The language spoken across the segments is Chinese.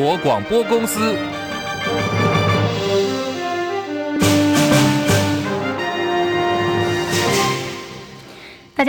国广播公司。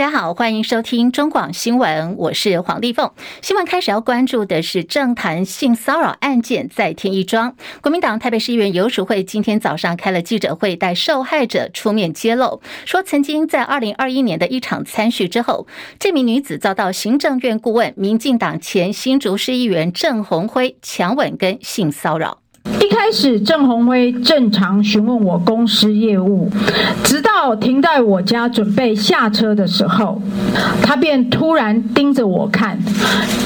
大家好，欢迎收听中广新闻，我是黄丽凤。新闻开始要关注的是政坛性骚扰案件再添一桩。国民党台北市议员游淑慧今天早上开了记者会，带受害者出面揭露，说曾经在二零二一年的一场餐叙之后，这名女子遭到行政院顾问、民进党前新竹市议员郑红辉强吻跟性骚扰。一开始，郑鸿辉正常询问我公司业务，直到停在我家准备下车的时候，他便突然盯着我看，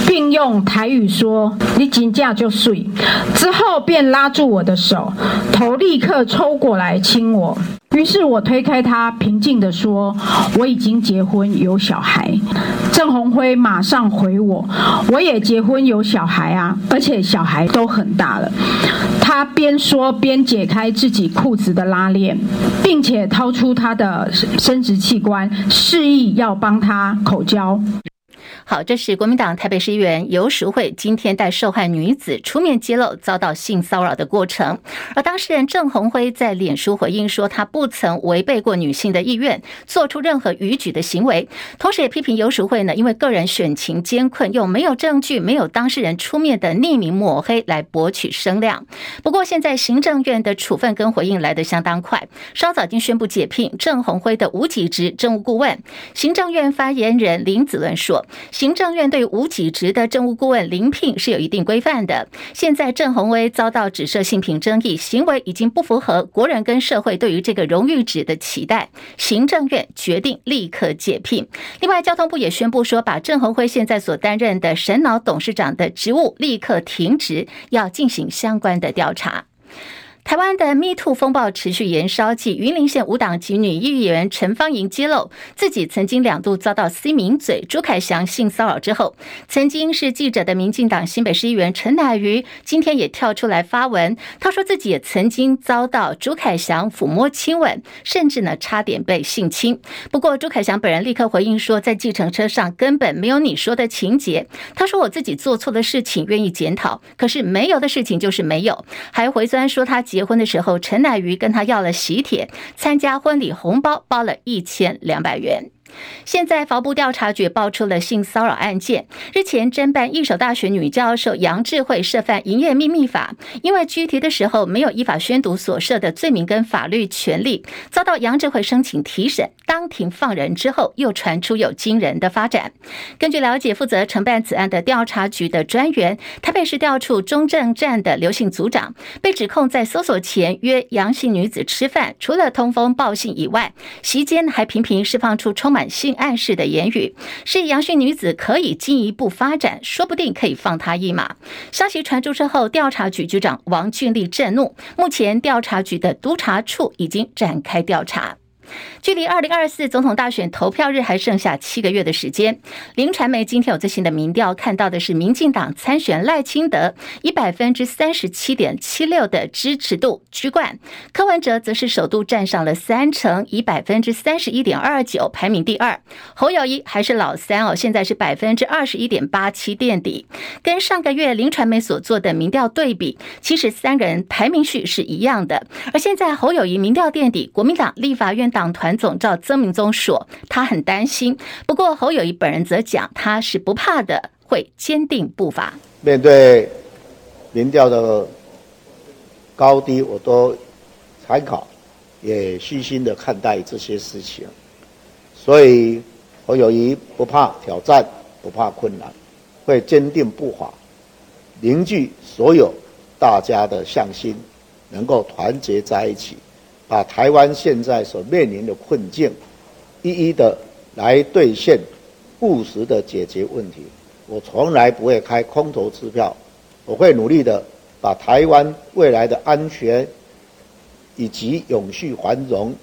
并用台语说：“你紧架就睡。”之后便拉住我的手，头立刻抽过来亲我。于是我推开他，平静地说：“我已经结婚有小孩。”郑鸿辉马上回我：“我也结婚有小孩啊，而且小孩都很大了。”他边说边解开自己裤子的拉链，并且掏出他的生殖器官，示意要帮他口交。好，这是国民党台北市议员游淑慧今天带受害女子出面揭露遭到性骚扰的过程。而当事人郑红辉在脸书回应说，他不曾违背过女性的意愿，做出任何逾矩的行为。同时也批评游淑慧呢，因为个人选情艰困，用没有证据、没有当事人出面的匿名抹黑来博取声量。不过现在行政院的处分跟回应来得相当快，稍早已经宣布解聘郑红辉的无给职政务顾问。行政院发言人林子伦说。行政院对无给职的政务顾问临聘是有一定规范的。现在郑鸿辉遭到指涉性平争议，行为已经不符合国人跟社会对于这个荣誉职的期待，行政院决定立刻解聘。另外，交通部也宣布说，把郑鸿辉现在所担任的神脑董事长的职务立刻停职，要进行相关的调查。台湾的 Me Too 风暴持续延烧，继云林县无党籍女议员陈芳莹揭露自己曾经两度遭到 C 名嘴朱凯翔性骚扰之后，曾经是记者的民进党新北市议员陈乃瑜今天也跳出来发文，他说自己也曾经遭到朱凯翔抚摸亲吻，甚至呢差点被性侵。不过朱凯翔本人立刻回应说，在计程车上根本没有你说的情节。他说我自己做错的事情愿意检讨，可是没有的事情就是没有，还回钻说他。结婚的时候，陈乃瑜跟他要了喜帖，参加婚礼红包包了一千两百元。现在，法部调查局爆出了性骚扰案件。日前侦办一所大学女教授杨智慧涉犯营业秘密法，因为拘提的时候没有依法宣读所涉的罪名跟法律权利，遭到杨智慧申请提审，当庭放人之后，又传出有惊人的发展。根据了解，负责承办此案的调查局的专员，台北市调处中正站的刘姓组长，被指控在搜索前约杨姓女子吃饭，除了通风报信以外，席间还频频释放出充满性暗示的言语，示意杨姓女子可以进一步发展，说不定可以放她一马。消息传出之后，调查局局长王俊立震怒，目前调查局的督察处已经展开调查。距离二零二四总统大选投票日还剩下七个月的时间，林传媒今天有最新的民调，看到的是民进党参选赖清德以百分之三十七点七六的支持度居冠，柯文哲则是首度站上了三成，以百分之三十一点二九排名第二，侯友谊还是老三哦，现在是百分之二十一点八七垫底，跟上个月林传媒所做的民调对比，其实三个人排名序是一样的，而现在侯友谊民调垫底，国民党立法院党。团总召曾铭宗说，他很担心。不过侯友宜本人则讲，他是不怕的，会坚定步伐。面对民调的高低，我都参考，也虚心的看待这些事情。所以侯友宜不怕挑战，不怕困难，会坚定步伐，凝聚所有大家的向心，能够团结在一起。把台湾现在所面临的困境，一一的来兑现，务实的解决问题。我从来不会开空头支票，我会努力的把台湾未来的安全以及永续繁荣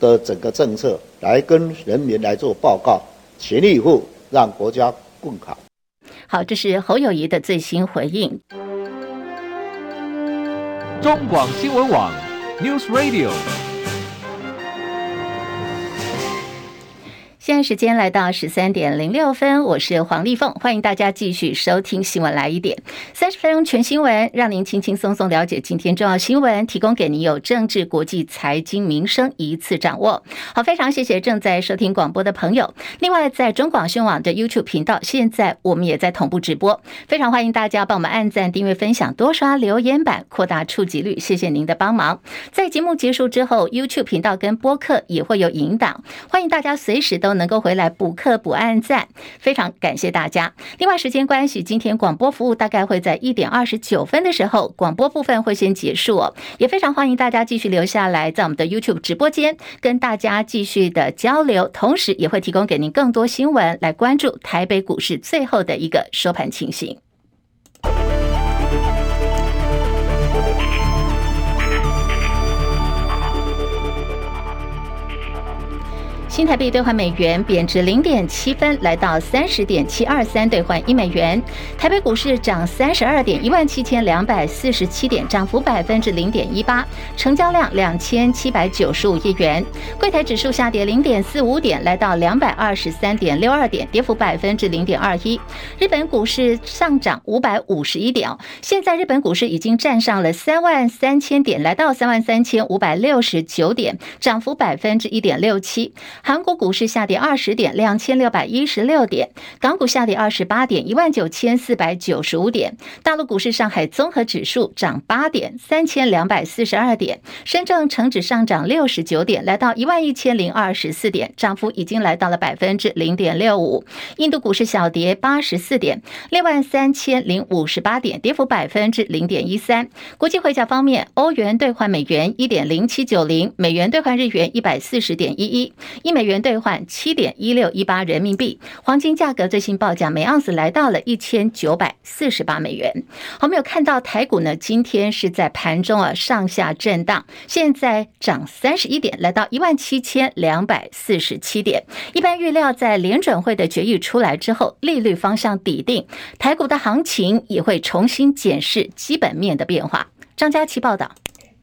的整个政策来跟人民来做报告，全力以赴让国家更好。好，这是侯友谊的最新回应。中广新闻网。News Radio。现在时间来到十三点零六分，我是黄丽凤，欢迎大家继续收听新闻来一点，三十分钟全新闻，让您轻轻松松了解今天重要新闻，提供给您有政治、国际、财经、民生一次掌握。好，非常谢谢正在收听广播的朋友。另外，在中广新闻网的 YouTube 频道，现在我们也在同步直播，非常欢迎大家帮我们按赞、订阅、分享、多刷留言板，扩大触及率，谢谢您的帮忙。在节目结束之后，YouTube 频道跟播客也会有引导，欢迎大家随时都。能够回来补课补按赞，非常感谢大家。另外，时间关系，今天广播服务大概会在一点二十九分的时候，广播部分会先结束。也非常欢迎大家继续留下来，在我们的 YouTube 直播间跟大家继续的交流，同时也会提供给您更多新闻来关注台北股市最后的一个收盘情形。新台币兑换美元贬值零点七分，来到三十点七二三兑换一美元。台北股市涨三十二点一万七千两百四十七点，涨幅百分之零点一八，成交量两千七百九十五亿元。柜台指数下跌零点四五点，来到两百二十三点六二点，跌幅百分之零点二一。日本股市上涨五百五十一点，现在日本股市已经站上了三万三千点，来到三万三千五百六十九点，涨幅百分之一点六七。韩国股市下跌二十点，两千六百一十六点；港股下跌二十八点，一万九千四百九十五点。大陆股市，上海综合指数涨八点，三千两百四十二点；深圳成指上涨六十九点，来到一万一千零二十四点，涨幅已经来到了百分之零点六五。印度股市小跌八十四点，六万三千零五十八点，跌幅百分之零点一三。国际汇价方面，欧元兑换美元一点零七九零，美元兑换日元一百四十点一一。美元兑换七点一六一八人民币，黄金价格最新报价每盎司来到了一千九百四十八美元。我们有看到台股呢，今天是在盘中啊上下震荡，现在涨三十一点，来到一万七千两百四十七点。一般预料在联准会的决议出来之后，利率方向底定，台股的行情也会重新检视基本面的变化。张佳琪报道。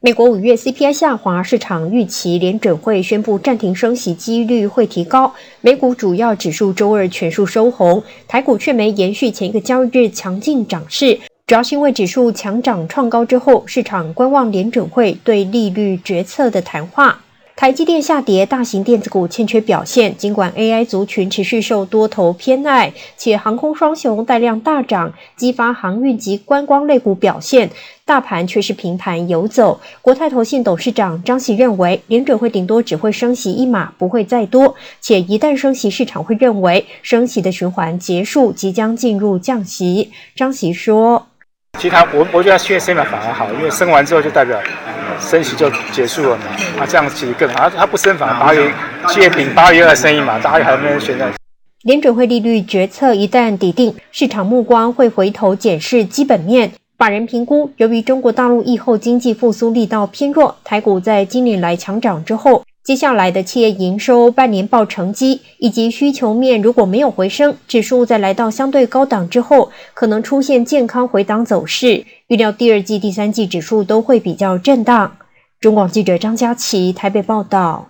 美国五月 CPI 下滑，市场预期联准会宣布暂停升息几率会提高。美股主要指数周二全数收红，台股却没延续前一个交易日强劲涨势，主要是因为指数强涨创高之后，市场观望联准会对利率决策的谈话。台积电下跌，大型电子股欠缺表现。尽管 AI 族群持续受多头偏爱，且航空双雄带量大涨，激发航运及观光类股表现，大盘却是平盘游走。国泰投信董事长张喜认为，联准会顶多只会升息一码，不会再多。且一旦升息，市场会认为升息的循环结束，即将进入降息。张喜说：“其他我我觉得七月升了反而好，因为升完之后就代表。”升息就结束了嘛？啊，这样其实更好。他不升反而八月七月底八月二升一嘛，大家还没有选择。联准会利率决策一旦底定，市场目光会回头检视基本面。法人评估，由于中国大陆疫后经济复苏力道偏弱，台股在今年来强涨之后。接下来的企业营收半年报成绩以及需求面如果没有回升，指数在来到相对高档之后，可能出现健康回档走势。预料第二季、第三季指数都会比较震荡。中广记者张佳琪台北报道。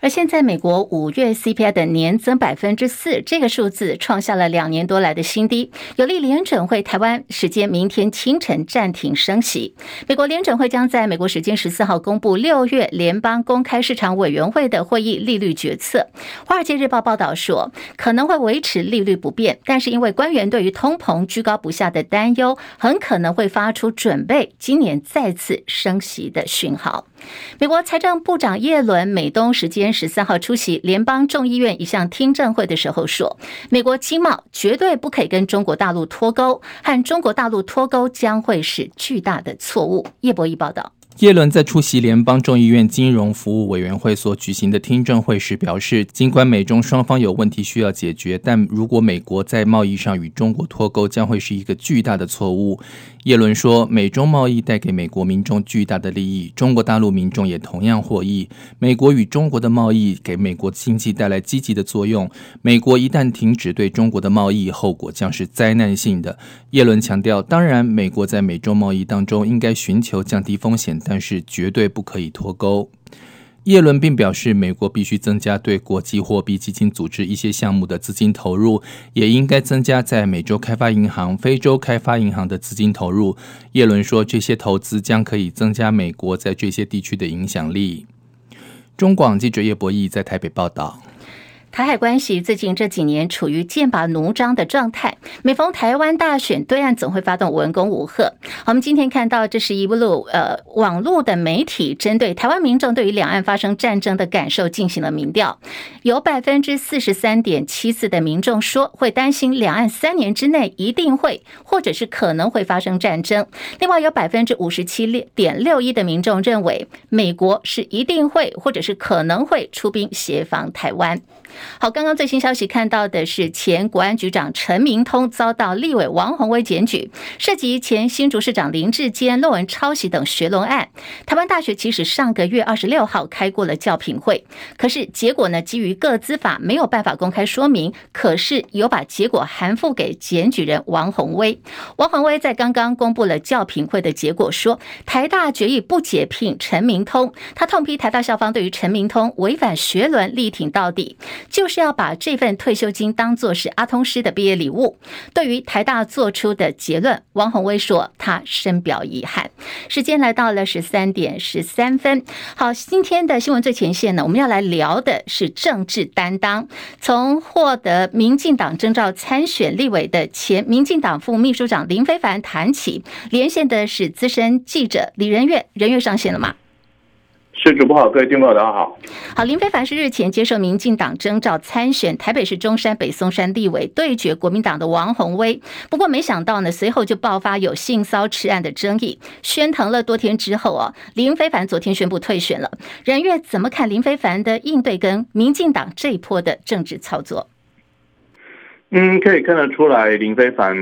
而现在，美国五月 CPI 的年增百分之四，这个数字创下了两年多来的新低，有利联准会台湾时间明天清晨暂停升息。美国联准会将在美国时间十四号公布六月联邦公开市场委员会的会议利率决策。华尔街日报报道说，可能会维持利率不变，但是因为官员对于通膨居高不下的担忧，很可能会发出准备今年再次升息的讯号。美国财政部长耶伦美东时间十三号出席联邦众议院一项听证会的时候说，美国经贸绝对不可以跟中国大陆脱钩，和中国大陆脱钩将会是巨大的错误。叶博弈报道。耶伦在出席联邦众议院金融服务委员会所举行的听证会时表示，尽管美中双方有问题需要解决，但如果美国在贸易上与中国脱钩，将会是一个巨大的错误。耶伦说，美中贸易带给美国民众巨大的利益，中国大陆民众也同样获益。美国与中国的贸易给美国经济带来积极的作用。美国一旦停止对中国的贸易，后果将是灾难性的。耶伦强调，当然，美国在美中贸易当中应该寻求降低风险。但是绝对不可以脱钩。耶伦并表示，美国必须增加对国际货币基金组织一些项目的资金投入，也应该增加在美洲开发银行、非洲开发银行的资金投入。耶伦说，这些投资将可以增加美国在这些地区的影响力。中广记者叶博义在台北报道。台海关系最近这几年处于剑拔弩张的状态，每逢台湾大选，对岸总会发动文攻武吓。好，我们今天看到这是一路呃网络的媒体针对台湾民众对于两岸发生战争的感受进行了民调，有百分之四十三点七四的民众说会担心两岸三年之内一定会或者是可能会发生战争，另外有百分之五十七点六一的民众认为美国是一定会或者是可能会出兵协防台湾。好，刚刚最新消息看到的是，前国安局长陈明通遭到立委王宏威检举，涉及前新竹市长林智坚论文抄袭等学伦案。台湾大学其实上个月二十六号开过了教评会，可是结果呢，基于各资法没有办法公开说明，可是有把结果函复给检举人王宏威。王宏威在刚刚公布了教评会的结果，说台大决议不解聘陈明通，他痛批台大校方对于陈明通违反学伦力挺到底。就是要把这份退休金当作是阿通师的毕业礼物。对于台大做出的结论，王鸿薇说他深表遗憾。时间来到了十三点十三分。好，今天的新闻最前线呢，我们要来聊的是政治担当。从获得民进党征召参选立委的前民进党副秘书长林非凡谈起，连线的是资深记者李仁岳，仁岳上线了吗？是主播好，各位听众大家好。好，林非凡是日前接受民进党征召参选台北市中山北松山立委，对决国民党的王宏威。不过没想到呢，随后就爆发有性骚扰案的争议，喧腾了多天之后啊，林非凡昨天宣布退选了。冉岳怎么看林非凡的应对跟民进党这一波的政治操作？嗯，可以看得出来，林非凡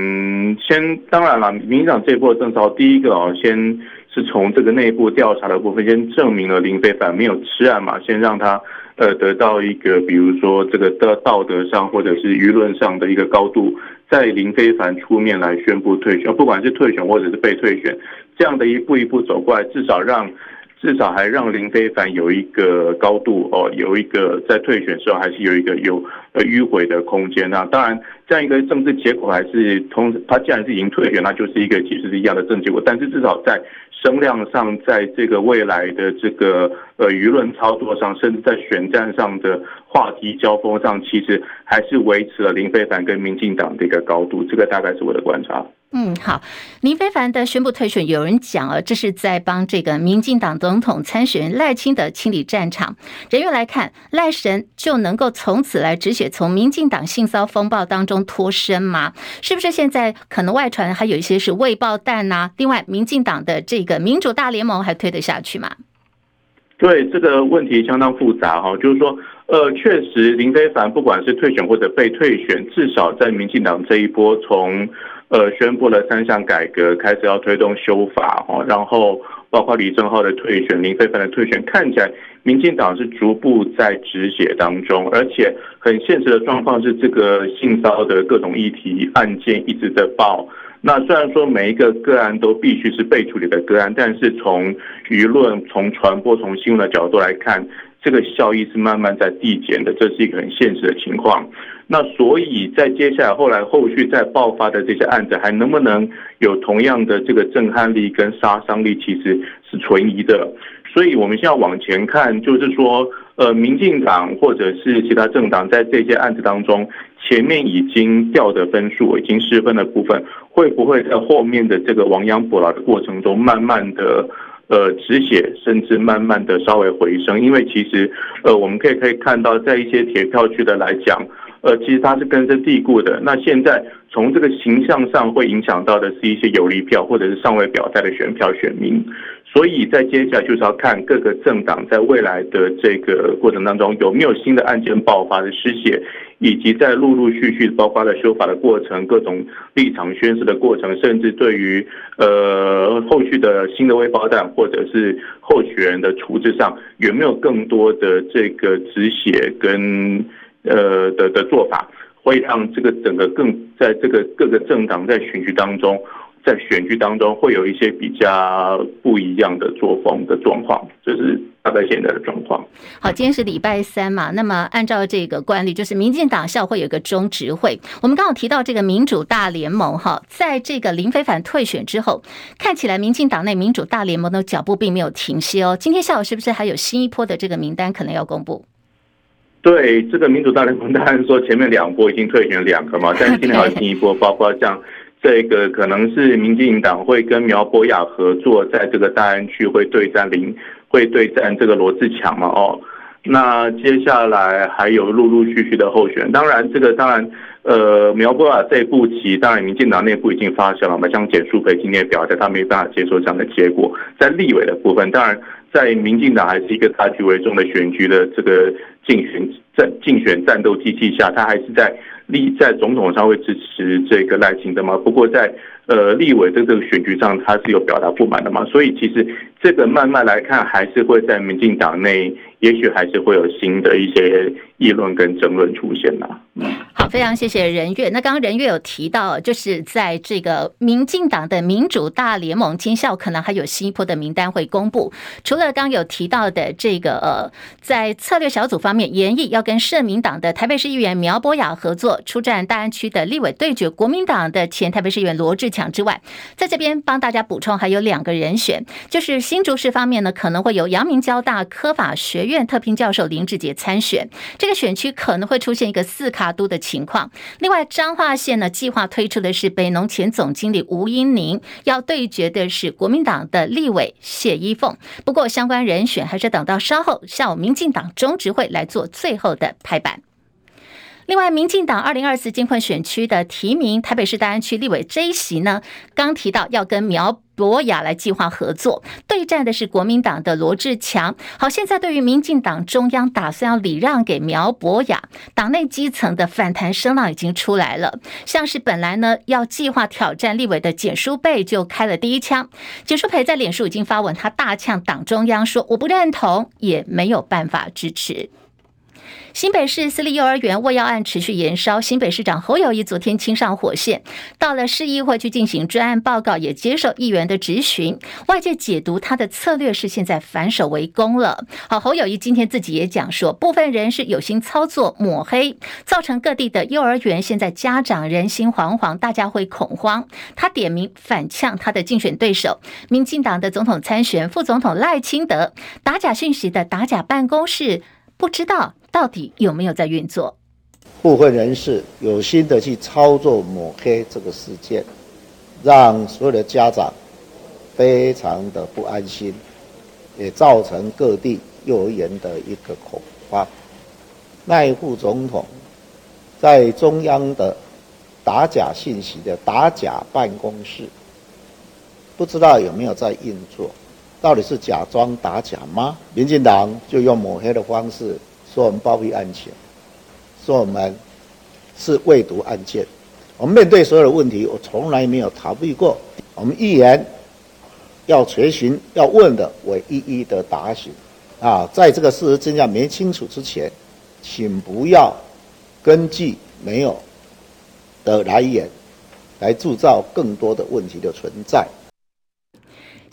先当然了，民进党这一波的征召，第一个哦，先。是从这个内部调查的部分，先证明了林非凡没有吃案嘛，先让他呃得到一个，比如说这个的道德上或者是舆论上的一个高度，在林非凡出面来宣布退选，不管是退选或者是被退选，这样的一步一步走过来，至少让。至少还让林非凡有一个高度哦，有一个在退选时候还是有一个有呃迂回的空间。那当然，这样一个政治结果还是通，他既然是已经退选，那就是一个其实是一样的政治结果。但是至少在声量上，在这个未来的这个呃舆论操作上，甚至在选战上的话题交锋上，其实还是维持了林非凡跟民进党的一个高度。这个大概是我的观察。嗯，好，林非凡的宣布退选，有人讲啊，这是在帮这个民进党总统参选人赖清德清理战场。人员来看，赖神就能够从此来止血，从民进党性骚风暴当中脱身吗？是不是现在可能外传还有一些是未爆弹呐？另外，民进党的这个民主大联盟还推得下去吗？对，这个问题相当复杂哈，就是说，呃，确实林非凡不管是退选或者被退选，至少在民进党这一波从。呃，宣布了三项改革，开始要推动修法哦，然后包括李正浩的退选、林飞帆的退选，看起来民进党是逐步在止血当中，而且很现实的状况是，这个性骚的各种议题案件一直在爆。那虽然说每一个个案都必须是被处理的个案，但是从舆论、从传播、从新闻的角度来看，这个效益是慢慢在递减的，这是一个很现实的情况。那所以在接下来后来后续再爆发的这些案子，还能不能有同样的这个震撼力跟杀伤力，其实是存疑的。所以我们现在往前看，就是说，呃，民进党或者是其他政党在这些案子当中，前面已经掉的分数已经失分的部分，会不会在后面的这个亡羊补牢的过程中，慢慢的？呃，止血，甚至慢慢的稍微回升，因为其实，呃，我们可以可以看到，在一些铁票区的来讲，呃，其实它是根深蒂固的。那现在从这个形象上会影响到的是一些游离票，或者是尚未表态的选票选民。所以在接下来就是要看各个政党在未来的这个过程当中有没有新的案件爆发的失血，以及在陆陆续续包括了修法的过程、各种立场宣示的过程，甚至对于呃后续的新的未爆弹或者是候选人的处置上，有没有更多的这个止血跟呃的的做法，会让这个整个更在这个各个政党在选举当中。在选举当中会有一些比较不一样的作风的状况，就是大概现在的状况。好，今天是礼拜三嘛，那么按照这个惯例，就是民进党校会有个中执会。我们刚好提到这个民主大联盟哈，在这个林飞凡退选之后，看起来民进党内民主大联盟的脚步并没有停歇哦。今天下午是不是还有新一波的这个名单可能要公布？对，这个民主大联盟当然说前面两波已经退选两个嘛，但是今天还有新一波，包括像。这个可能是民进党会跟苗博雅合作，在这个大安区会对战林，会对战这个罗志强嘛？哦，那接下来还有陆陆续续的候选，当然这个当然，呃，苗博雅这一步棋，当然民进党内部已经发生了嘛，像简舒培今天表态，他没办法接受这样的结果。在立委的部分，当然在民进党还是一个大局为重的选举的这个竞选战竞选战斗机器下，他还是在。立在总统上会支持这个赖清德嘛？不过在呃立委的这个选举上，他是有表达不满的嘛。所以其实这个慢慢来看，还是会在民进党内，也许还是会有新的一些议论跟争论出现呐。好，非常谢谢人月。那刚刚人月有提到，就是在这个民进党的民主大联盟，今校可能还有新一波的名单会公布。除了刚有提到的这个呃，在策略小组方面，研议要跟社民党的台北市议员苗博雅合作，出战大安区的立委对决国民党的前台北市议员罗志强之外，在这边帮大家补充，还有两个人选，就是新竹市方面呢，可能会有阳明交大科法学院特聘教授林志杰参选，这个选区可能会出现一个四卡都的情况。另外，彰化县呢，计划推出的是北农前总经理吴英宁，要对决的是国民党的立委谢依凤。不过，相关人选还是等到稍后下午民进党中执会来做最后的拍板。另外，民进党二零二四金困选区的提名，台北市大安区立委这一席呢，刚提到要跟苗博雅来计划合作，对战的是国民党的罗志强。好，现在对于民进党中央打算要礼让给苗博雅，党内基层的反弹声浪已经出来了。像是本来呢要计划挑战立委的简舒培就开了第一枪。简舒培在脸书已经发文，他大呛党中央说：“我不认同，也没有办法支持。”新北市私立幼儿园未药案持续延烧，新北市长侯友谊昨天亲上火线，到了市议会去进行专案报告，也接受议员的质询。外界解读他的策略是现在反守为攻了。好，侯友谊今天自己也讲说，部分人是有心操作抹黑，造成各地的幼儿园现在家长人心惶惶，大家会恐慌。他点名反呛他的竞选对手，民进党的总统参选副总统赖清德，打假讯息的打假办公室，不知道。到底有没有在运作？部分人士有心的去操作抹黑这个事件，让所有的家长非常的不安心，也造成各地幼儿园的一个恐慌。赖副总统在中央的打假信息的打假办公室，不知道有没有在运作？到底是假装打假吗？民进党就用抹黑的方式。说我们包庇案情，说我们是未读案件。我们面对所有的问题，我从来没有逃避过。我们议员要垂询、要问的，我一一的答询。啊，在这个事实真相没清楚之前，请不要根据没有的来源来制造更多的问题的存在。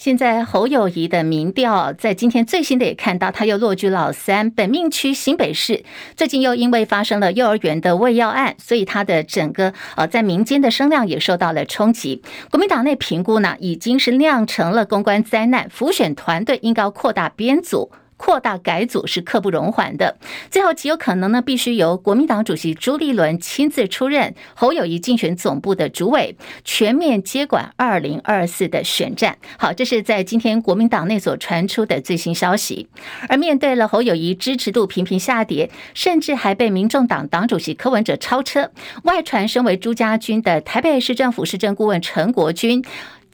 现在侯友谊的民调，在今天最新的也看到，他又落居老三。本命区新北市最近又因为发生了幼儿园的喂药案，所以他的整个呃在民间的声量也受到了冲击。国民党内评估呢，已经是酿成了公关灾难，浮选团队应该扩大编组。扩大改组是刻不容缓的，最后极有可能呢，必须由国民党主席朱立伦亲自出任侯友谊竞选总部的主委，全面接管二零二四的选战。好，这是在今天国民党内所传出的最新消息。而面对了侯友谊支持度频频下跌，甚至还被民众党党主席柯文哲超车，外传身为朱家军的台北市政府市政顾问陈国军。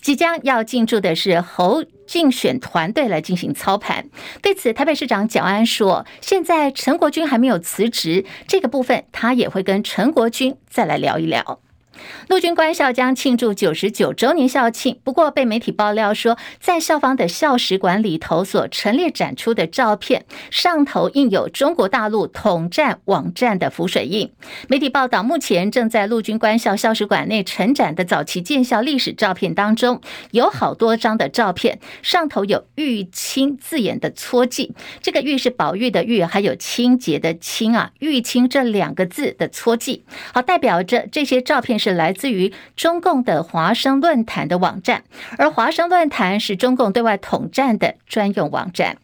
即将要进驻的是侯竞选团队来进行操盘。对此，台北市长蒋安说：“现在陈国军还没有辞职，这个部分他也会跟陈国军再来聊一聊。”陆军官校将庆祝九十九周年校庆，不过被媒体爆料说，在校方的校史馆里头所陈列展出的照片上头印有中国大陆统战网站的浮水印。媒体报道，目前正在陆军官校校史馆内陈展的早期建校历史照片当中，有好多张的照片上头有“玉清”字眼的戳记，这个“玉”是宝玉的“玉”，还有清洁的“清”啊，“玉清”这两个字的戳记，好，代表着这些照片是。是来自于中共的华生论坛的网站，而华生论坛是中共对外统战的专用网站。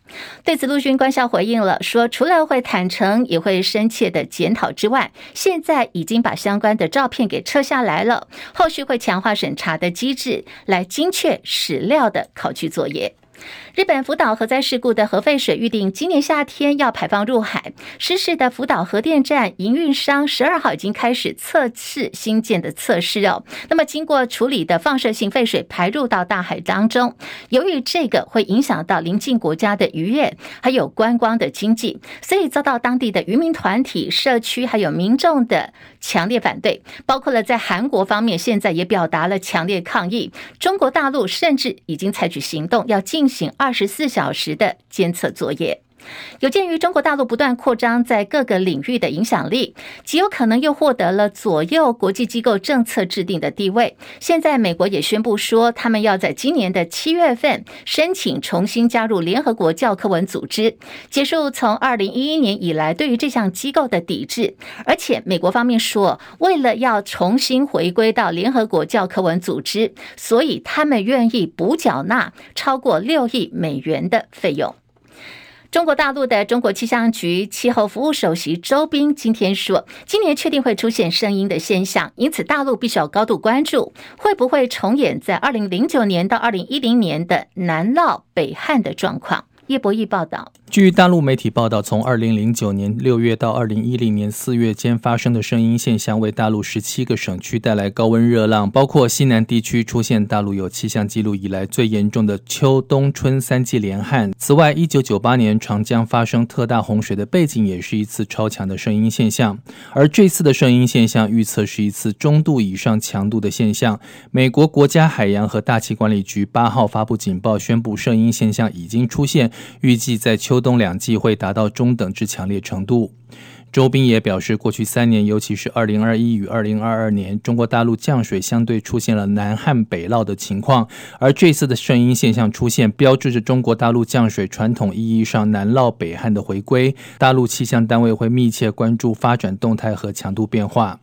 对此，陆军官校回应了，说除了会坦诚，也会深切的检讨之外，现在已经把相关的照片给撤下来了，后续会强化审查的机制，来精确史料的考据作业。日本福岛核灾事故的核废水预定今年夏天要排放入海。失事的福岛核电站营运商十二号已经开始测试新建的测试哦。那么经过处理的放射性废水排入到大海当中，由于这个会影响到邻近国家的渔业还有观光的经济，所以遭到当地的渔民团体、社区还有民众的强烈反对。包括了在韩国方面，现在也表达了强烈抗议。中国大陆甚至已经采取行动，要进行二十四小时的监测作业。有鉴于中国大陆不断扩张在各个领域的影响力，极有可能又获得了左右国际机构政策制定的地位。现在美国也宣布说，他们要在今年的七月份申请重新加入联合国教科文组织，结束从二零一一年以来对于这项机构的抵制。而且美国方面说，为了要重新回归到联合国教科文组织，所以他们愿意补缴纳超过六亿美元的费用。中国大陆的中国气象局气候服务首席周斌今天说，今年确定会出现声音的现象，因此大陆必须要高度关注，会不会重演在二零零九年到二零一零年的南涝北旱的状况。叶博弈报道。据大陆媒体报道，从二零零九年六月到二零一零年四月间发生的圣婴现象，为大陆十七个省区带来高温热浪，包括西南地区出现大陆有气象记录以来最严重的秋冬春三季连旱。此外，一九九八年长江发生特大洪水的背景也是一次超强的圣婴现象，而这次的圣婴现象预测是一次中度以上强度的现象。美国国家海洋和大气管理局八号发布警报，宣布圣婴现象已经出现，预计在秋。冬两季会达到中等至强烈程度。周斌也表示，过去三年，尤其是二零二一与二零二二年，中国大陆降水相对出现了南旱北涝的情况，而这次的圣婴现象出现，标志着中国大陆降水传统意义上南涝北旱的回归。大陆气象单位会密切关注发展动态和强度变化。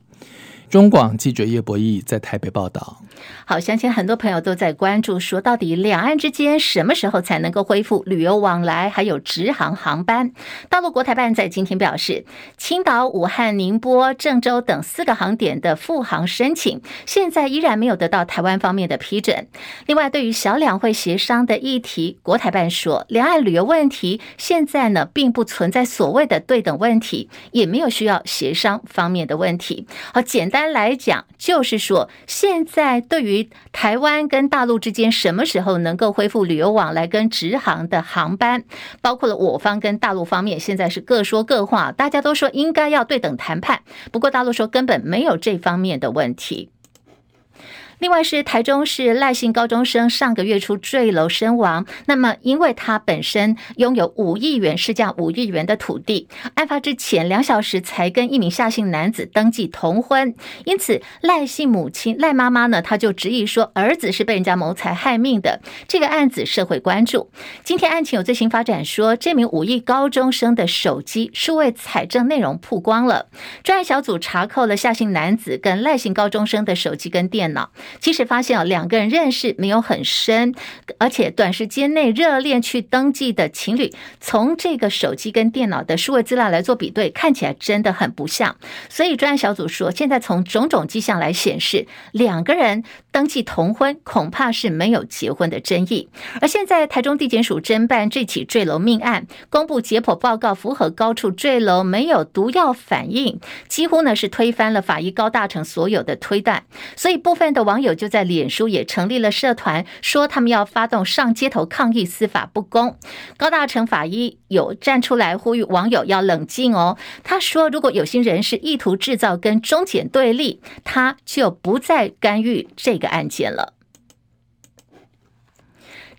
中广记者叶博弈在台北报道。好，相信很多朋友都在关注，说到底两岸之间什么时候才能够恢复旅游往来，还有直航航班？大陆国台办在今天表示，青岛、武汉、宁波、郑州等四个航点的复航申请，现在依然没有得到台湾方面的批准。另外，对于小两会协商的议题，国台办说，两岸旅游问题现在呢，并不存在所谓的对等问题，也没有需要协商方面的问题。好，简单。来讲，就是说，现在对于台湾跟大陆之间什么时候能够恢复旅游往来跟直航的航班，包括了我方跟大陆方面，现在是各说各话，大家都说应该要对等谈判，不过大陆说根本没有这方面的问题。另外是台中市赖姓高中生上个月初坠楼身亡，那么因为他本身拥有五亿元市价五亿元的土地，案发之前两小时才跟一名夏姓男子登记同婚，因此赖姓母亲赖妈妈呢，他就执意说儿子是被人家谋财害命的。这个案子社会关注，今天案情有最新发展说，这名五亿高中生的手机数位采证内容曝光了，专案小组查扣了夏姓男子跟赖姓高中生的手机跟电脑。其实发现啊，两个人认识没有很深，而且短时间内热恋去登记的情侣，从这个手机跟电脑的数位资料来做比对，看起来真的很不像。所以专案小组说，现在从种种迹象来显示，两个人登记同婚，恐怕是没有结婚的争议。而现在台中地检署侦办这起坠楼命案，公布解剖报告，符合高处坠楼没有毒药反应，几乎呢是推翻了法医高大成所有的推断。所以部分的网网友就在脸书也成立了社团，说他们要发动上街头抗议司法不公。高大成法医有站出来呼吁网友要冷静哦。他说，如果有心人士意图制造跟中检对立，他就不再干预这个案件了。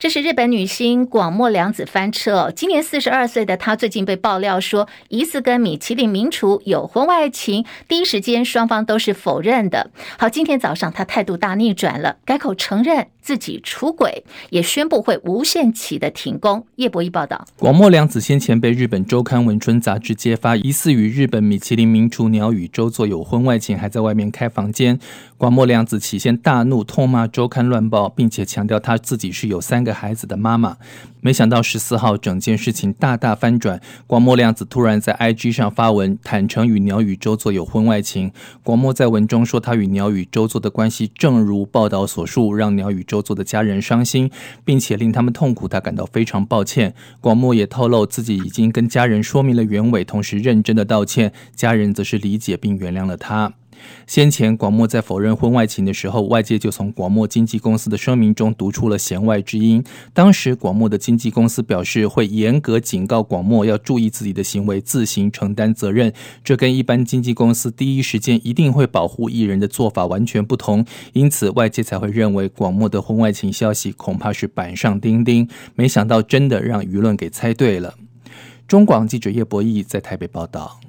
这是日本女星广末凉子翻车。今年四十二岁的她，最近被爆料说疑似跟米其林名厨有婚外情，第一时间双方都是否认的。好，今天早上她态度大逆转了，改口承认自己出轨，也宣布会无限期的停工。叶博弈报道，广末凉子先前被日本周刊文春杂志揭发，疑似与日本米其林名厨鸟羽周作有婚外情，还在外面开房间。广末凉子起先大怒，痛骂周刊乱报，并且强调她自己是有三个。孩子的妈妈，没想到十四号整件事情大大翻转。广末凉子突然在 IG 上发文，坦诚与鸟羽周作有婚外情。广末在文中说，他与鸟羽周作的关系正如报道所述，让鸟羽周作的家人伤心，并且令他们痛苦，他感到非常抱歉。广末也透露自己已经跟家人说明了原委，同时认真的道歉，家人则是理解并原谅了他。先前广末在否认婚外情的时候，外界就从广末经纪公司的声明中读出了弦外之音。当时广末的经纪公司表示会严格警告广末要注意自己的行为，自行承担责任。这跟一般经纪公司第一时间一定会保护艺人的做法完全不同，因此外界才会认为广末的婚外情消息恐怕是板上钉钉。没想到真的让舆论给猜对了。中广记者叶博义在台北报道。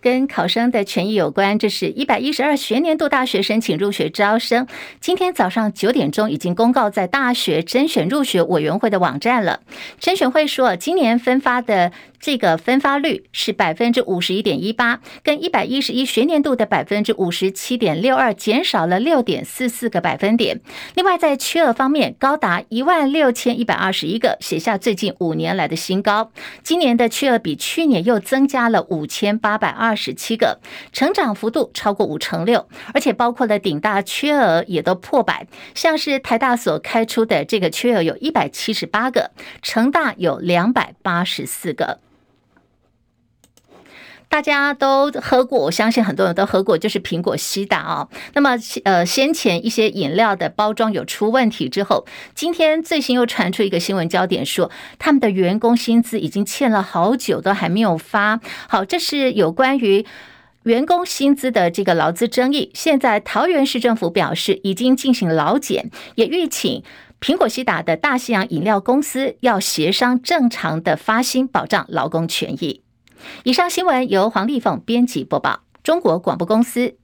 跟考生的权益有关，这是一百一十二学年度大学申请入学招生，今天早上九点钟已经公告在大学甄选入学委员会的网站了。甄选会说，今年分发的。这个分发率是百分之五十一点一八，跟一百一十一学年度的百分之五十七点六二减少了六点四四个百分点。另外，在缺额方面，高达一万六千一百二十一个，写下最近五年来的新高。今年的缺额比去年又增加了五千八百二二十七个，成长幅度超过五成六，而且包括了顶大缺额也都破百，像是台大所开出的这个缺额有一百七十八个，成大有两百八十四个。大家都喝过，我相信很多人都喝过，就是苹果西打啊。那么，呃，先前一些饮料的包装有出问题之后，今天最新又传出一个新闻焦点，说他们的员工薪资已经欠了好久，都还没有发。好，这是有关于员工薪资的这个劳资争议。现在桃园市政府表示，已经进行劳检，也预请苹果西打的大西洋饮料公司要协商正常的发薪，保障劳工权益。以上新闻由黄丽凤编辑播报，中国广播公司。